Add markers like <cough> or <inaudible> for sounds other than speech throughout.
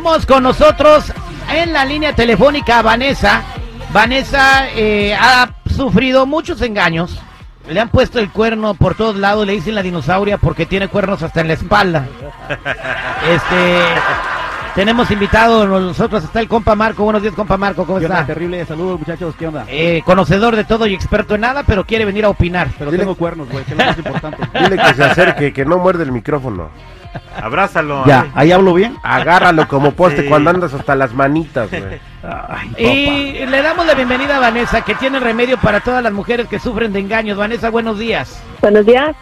Tenemos con nosotros en la línea telefónica a Vanessa. Vanessa eh, ha sufrido muchos engaños. Le han puesto el cuerno por todos lados, le dicen la dinosauria porque tiene cuernos hasta en la espalda. <laughs> Este, tenemos invitado nosotros, está el compa Marco. Buenos días, compa Marco, ¿cómo ¿Qué onda? está? Terrible, saludos muchachos, ¿qué onda? Eh, conocedor de todo y experto en nada, pero quiere venir a opinar. Pero dile- tengo cuernos, güey, que <laughs> es lo más importante. Dile que se acerque, que no muerde el micrófono. Abrázalo. ya, ahí hablo bien. Agárralo como poste Sí. cuando andas hasta las manitas, güey. Ay, Y le damos la bienvenida a Vanessa, que tiene remedio para todas las mujeres que sufren de engaños. Vanessa, buenos días. Buenos días.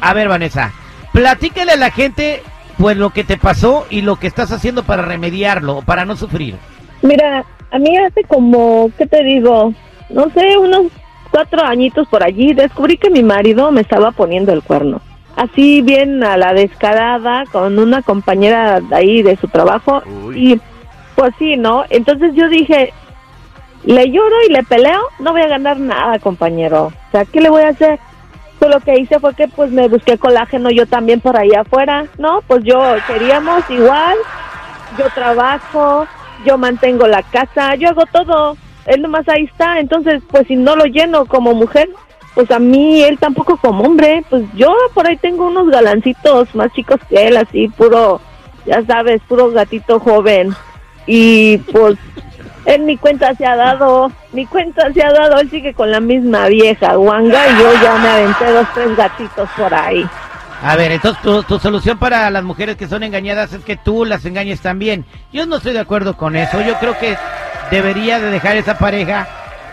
A ver, Vanessa, platícale a la gente pues lo que te pasó y lo que estás haciendo para remediarlo, para no sufrir. Mira, a mí hace como, ¿qué te digo? No sé, unos cuatro añitos por allí, descubrí que mi marido me estaba poniendo el cuerno. Así bien a la descarada, con una compañera de ahí de su trabajo. Uy. Y pues sí, ¿no? Entonces yo dije, le lloro y le peleo, no voy a ganar nada, compañero. O sea, ¿qué le voy a hacer? Pues lo que hice fue que pues me busqué colágeno yo también por ahí afuera, ¿no? Pues yo queríamos igual, yo trabajo, yo mantengo la casa, yo hago todo, él nomás ahí está, entonces pues si no lo lleno como mujer, pues a mí él tampoco como hombre, pues yo por ahí tengo unos galancitos más chicos que él, así puro, ya sabes, puro gatito joven y pues <laughs> él ni cuenta se ha dado, ni cuenta se ha dado, él sigue con la misma vieja guanga y yo ya me aventé dos, tres gatitos por ahí. A ver, entonces tu, tu solución para las mujeres que son engañadas es que tú las engañes también. Yo no estoy de acuerdo con eso. Yo creo que debería de dejar esa pareja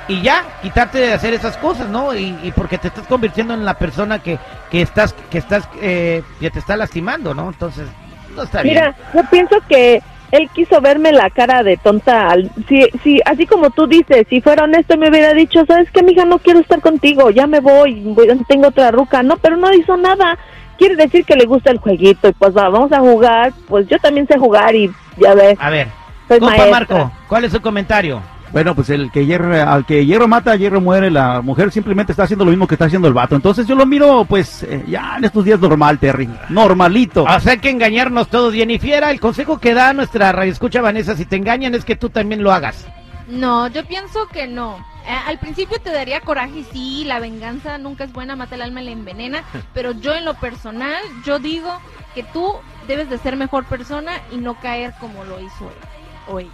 y ya quitarte de hacer esas cosas, ¿no? Y, y porque te estás convirtiendo en la persona que, que estás que estás eh, que te está lastimando, ¿no? Entonces no está bien. Mira, yo pienso que él quiso verme la cara de tonta. Si, si, así como tú dices, si fuera honesto me hubiera dicho, ¿sabes qué, mija? No quiero estar contigo, ya me voy, voy- tengo otra ruca. No, pero no hizo nada. Quiere decir que le gusta el jueguito y pues va, vamos a jugar. Pues yo también sé jugar y ya ves, A ver, soy compa maestra. Marco, ¿cuál es su comentario? Bueno, pues el que hierro, al que hierro mata, hierro muere, la mujer simplemente está haciendo lo mismo que está haciendo el vato. Entonces yo lo miro, pues, eh, ya en estos días normal, Terry. Normalito. O sea, hay que engañarnos todos. Jennifer, el consejo que da nuestra radio escucha Vanessa, si te engañan es que tú también lo hagas. No, yo pienso que no. Eh, al principio te daría coraje, sí, la venganza nunca es buena, mata el alma y la envenena, <laughs> pero yo en lo personal, yo digo que tú debes de ser mejor persona y no caer como lo hizo él o ella.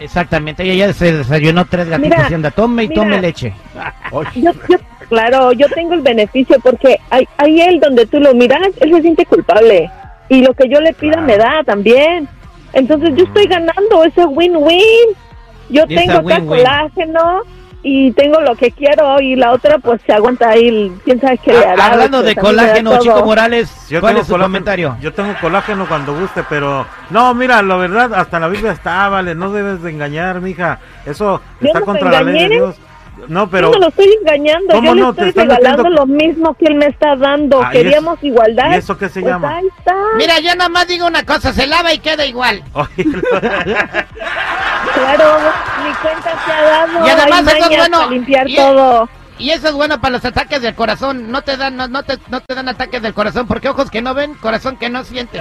Exactamente, ella ya se desayunó tres gatitos Mira, y anda, tome y mira. tome leche. <laughs> Yo, yo, claro, yo tengo el beneficio porque hay, hay él donde tú lo miras, él se siente culpable. Y lo que yo le pida Claro. me da también. Entonces yo estoy ganando ese win-win. Yo tengo acá colágeno y tengo lo que quiero y la otra pues se aguanta ahí, quién sabe qué le Ah, hará. Hablando de pues, me da colágeno. Chico Morales, Yo ¿cuál tengo es su colágeno- comentario? Yo tengo colágeno cuando guste, pero no, mira, la verdad, hasta la Biblia está, vale, no debes de engañar, mija. Eso Yo está no contra la ley de. Dios. No, pero Yo no lo estoy engañando, ¿Cómo yo no? le estoy regalando metiendo- lo mismo que él me está dando. Ah, ¿y eso- Queríamos igualdad. ¿y eso qué se Pues llama? ahí está. Mira, yo nada más digo una cosa, se lava y queda igual. <laughs> Claro, mi cuenta se ha dado. Y además hay eso es bueno. para limpiar Y- todo. Y eso es bueno para los ataques del corazón. No te dan, no, no te, no te dan ataques del corazón, porque ojos que no ven, corazón que no siente.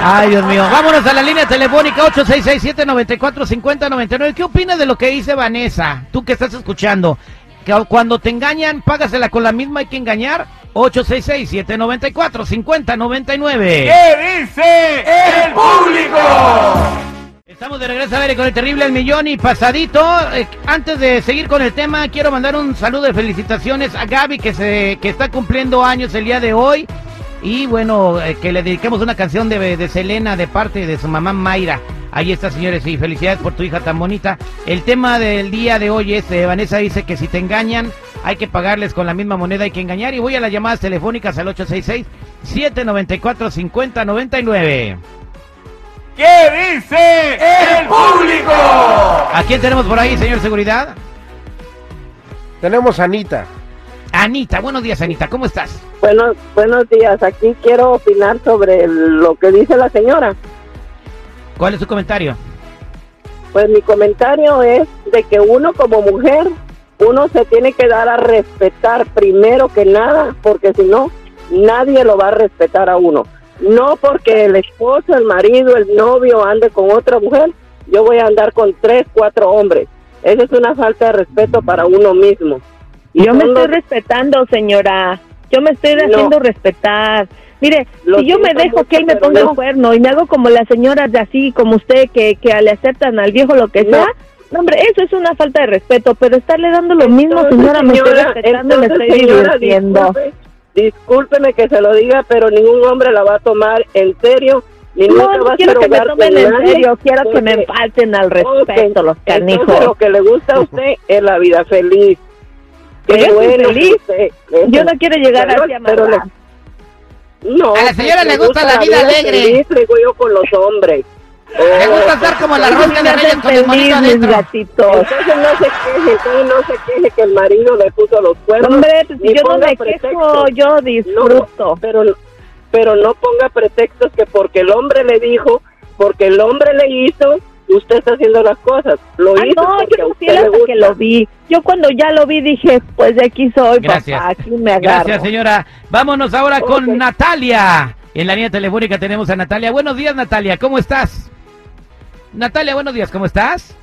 Ay, Dios mío. Vámonos a la línea telefónica 8667-945099. ¿Qué opinas de lo que dice Vanessa? Tú que estás escuchando. Que cuando te engañan, págasela con la misma, hay que engañar. 8667-945099. ¿Qué dice el público? Estamos de regreso a ver con el terrible El Millón y pasadito. Eh, antes de seguir con el tema, quiero mandar un saludo de felicitaciones a Gaby que se que está cumpliendo años el día de hoy. Y bueno, eh, que le dediquemos una canción de, de Selena de parte de su mamá Mayra. Ahí está, señores, y felicidades por tu hija tan bonita. El tema del día de hoy es, eh, Vanessa dice que si te engañan, hay que pagarles con la misma moneda, hay que engañar. Y voy a las llamadas telefónicas al 866-794-5099. ¿Qué dice el público? ¿A quién tenemos por ahí, señor Seguridad? Tenemos a Anita. Anita, buenos días, Anita, ¿cómo estás? Bueno, buenos días. Aquí quiero opinar sobre lo que dice la señora. ¿Cuál es su comentario? Pues mi comentario es de que uno como mujer, uno se tiene que dar a respetar primero que nada, porque si no, nadie lo va a respetar a uno. No porque el esposo, el marido, el novio ande con otra mujer, yo voy a andar con tres, cuatro hombres. Eso es una falta de respeto para uno mismo. Y Yo me estoy los- respetando, señora. Yo me estoy No. haciendo respetar. Mire, si yo me dejo que él me ponga no. el cuerno y me hago como las señoras de así, como usted, que, que le aceptan al viejo lo que No. sea, no, hombre, eso es una falta de respeto, pero estarle dando lo mismo, Entonces, señora, me estoy respetando entonces, estoy divirtiendo. disculpe- discúlpeme que se lo diga, pero ningún hombre la va a tomar en serio. Ni nunca No, va no a quiero que me tomen en nadie, serio, quiero que me porque- falten al respeto Ok, los Entonces, lo canijos. que le gusta a usted <laughs> es la vida feliz. Que Qué yo soy bueno feliz. usted- Yo no quiero llegar Pero- así a pero le- No, A la señora que le gusta la vida alegre. feliz, digo yo con los hombres. Le Oh, gusta estar como la rosca de Me reyes con el monito adentro. gatitos. Entonces no se queje, entonces no se queje que el marido le puso los cuernos. Hombre, pues si yo no me pretextos. quejo, yo disfruto. pero, pero no ponga pretextos que porque el hombre le dijo, porque el hombre le hizo, usted está haciendo las cosas. Lo Ah, hizo no, porque yo a no usted fui le gusta. que lo vi. Yo cuando ya lo vi dije, pues de aquí soy, Gracias. papá, aquí me agarro. Gracias, señora. Vámonos ahora con Ok. Natalia. En la línea telefónica tenemos a Natalia. Buenos días, Natalia. ¿Cómo estás? Natalia, buenos días. ¿Cómo estás?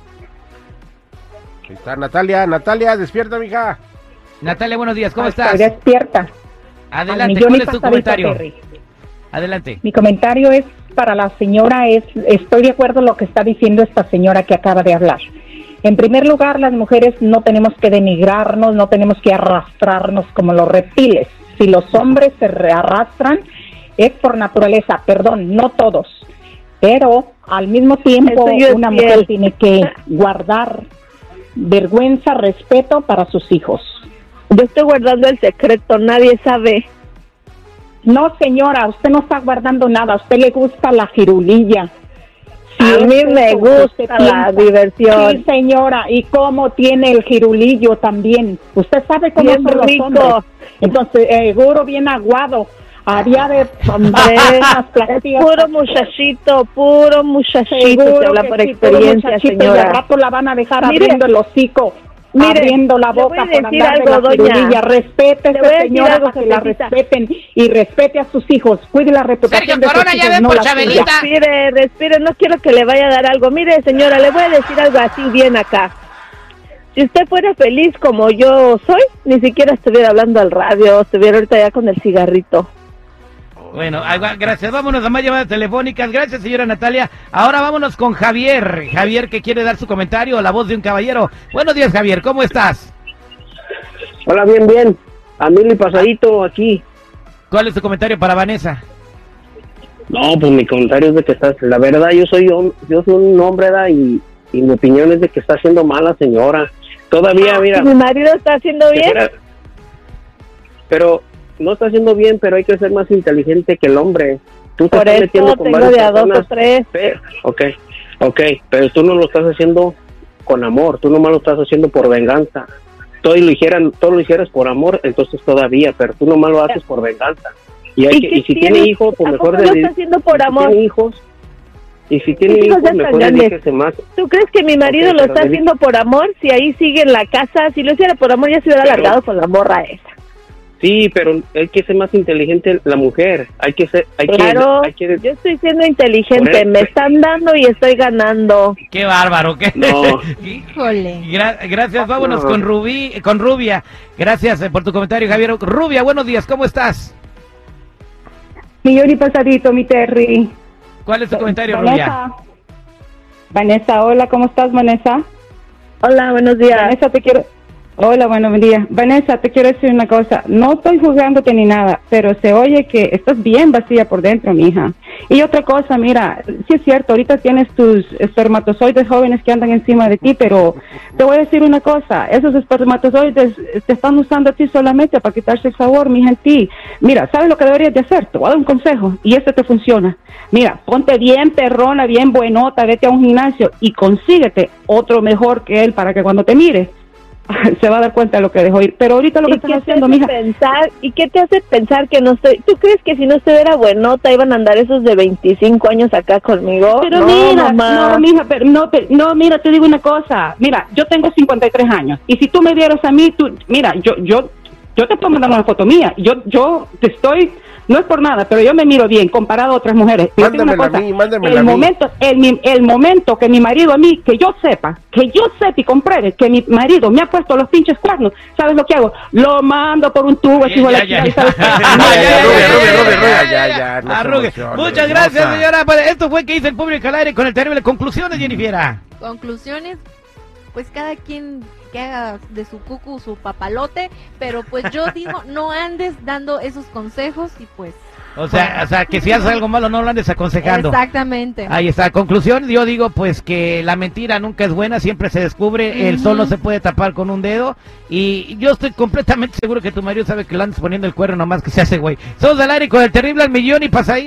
Ahí está Natalia, Natalia, despierta, mija. Natalia, buenos días. ¿Cómo Estoy estás? despierta. Adelante. millón ¿Cuál y es tu pasadito, comentario? Adelante. Mi comentario es para la señora, es estoy de acuerdo en lo que está diciendo esta señora que acaba de hablar. En primer lugar, las mujeres no tenemos que denigrarnos, no tenemos que arrastrarnos como los reptiles. Si los hombres se arrastran, es por naturaleza, perdón, no todos. Pero al mismo tiempo, es una fiel. mujer tiene que guardar vergüenza, respeto para sus hijos. Yo estoy guardando el secreto, nadie sabe. No, señora, usted no está guardando nada. A usted le gusta la jirulilla. A es mí me gusta la diversión. Sí, señora. ¿Y cómo tiene el jirulillo también? Usted sabe cómo Bien son los rico. hombres. Entonces, eh, seguro bien aguado. Haría de Hombre, <laughs> puro muchachito, puro muchachito, se habla por sí, experiencia, muchachito, Y señora. al rato la van a dejar Mire, abriendo el hocico. mire, abriendo la boca por andar de algo, la doña. Respete a decir señora algo, que la respeten y respete a sus hijos. Cuide la reputación Sergio de sus hijos, ven no por la. Respire, respire, no quiero que le vaya a dar algo. Mire, señora, le voy a decir algo así bien acá. Si usted fuera feliz como yo soy, ni siquiera estuviera hablando al radio, estuviera ahorita ya con el cigarrito. Bueno, gracias. Vámonos a más llamadas telefónicas. Gracias, señora Natalia. Ahora vámonos con Javier. Javier que quiere dar su comentario, la voz de un caballero. Buenos días, Javier. ¿Cómo estás? Hola, bien, bien. A mil y pasadito aquí. ¿Cuál es tu comentario para Vanessa? No, pues mi comentario es de que estás, la verdad, yo soy hom- yo soy un hombre, ¿verdad? Y, y mi opinión es de que está haciendo mal la señora. Todavía, mira, Si mi marido está haciendo bien, fuera- pero no está haciendo bien, pero hay que ser más inteligente que el hombre. Tú te por estás eso tengo de a dos o tres. pero- ok, ok, pero tú no lo estás haciendo con amor, tú nomás lo estás haciendo por venganza. Todo lo hicieran, todo lo hicieras por amor, entonces todavía, pero tú nomás lo haces por venganza. Y, hay ¿Y que- qué y si tiene? hijos, pues ¿A mejor lo de- está haciendo por si amor? tiene hijos, y si tiene hijos hijos, mejor más. ¿Tú crees que mi marido Ok, lo está haciendo por amor? Si ahí sigue en la casa, si lo hiciera por amor ya se hubiera Pero- alargado con la morra esa. Sí, pero hay que ser más inteligente la mujer. Hay que ser, hay Claro, que, hay que yo estoy siendo inteligente, me están dando y estoy ganando. Qué bárbaro, qué. No. <laughs> Híjole. Gra- gracias, vámonos No. con Rubí, con Rubia. Gracias eh, por tu comentario, Javier. Rubia, buenos días, ¿cómo estás? Millón y pasadito, mi Terry. ¿Cuál es tu comentario, Rubia? Vanessa. Vanessa, hola, ¿cómo estás, Vanessa? Hola, buenos días. Vanessa, te quiero... Hola, buenos días. Vanessa, te quiero decir una cosa. No estoy juzgándote ni nada, pero se oye que estás bien vacía por dentro, mija. Y otra cosa, mira, sí es cierto, ahorita tienes tus espermatozoides jóvenes que andan encima de ti, pero te voy a decir una cosa. Esos espermatozoides te están usando a ti solamente para quitarse el sabor, mija, en ti. Mira, ¿sabes lo que deberías de hacer? Te voy a dar un consejo y este te funciona. Mira, ponte bien perrona, bien buenota, vete a un gimnasio y consíguete otro mejor que él para que cuando te mire <laughs> se va a dar cuenta de lo que dejó ir. Pero ahorita lo que ¿Y están haciendo, mija, pensar, ¿Y qué te hace pensar que no estoy? ¿Tú crees que si no estuviera buenota iban a andar esos de 25 años acá conmigo? Pero no, mira, mamá. no, mija, pero no, pero- no, mira, te digo una cosa. Mira, yo tengo 53 años y si tú me vieras a mí, tú, mira, yo, yo, yo te puedo mandar una foto mía. Yo, yo te estoy No es por nada, pero yo me miro bien comparado a otras mujeres. Yo te digo una Mándemela a cosa, mí, mándemela el a mí. momento, el, mi- el momento que mi marido a mí, que yo sepa, que yo sepa y compruebe que mi marido me ha puesto los pinches cuernos, ¿sabes lo que hago? Lo mando por un tubo, ese hijo de la Muchas gracias, señora. Pues esto fue que hizo el público al aire con el terrible. Conclusiones, Jennifer. Conclusiones, pues cada quien que haga de su cucu su papalote, pero pues yo <laughs> digo, no andes dando esos consejos y pues... O sea, o sea, que si haces algo malo no lo andes aconsejando. Exactamente. Ahí está. Conclusión, yo digo pues que la mentira nunca es buena, siempre se descubre, el sol no se puede tapar con un dedo y yo estoy completamente seguro que tu marido sabe que le andas poniendo el cuerno nomás que se hace güey. Somos al aire con el terrible al millón y pasadito.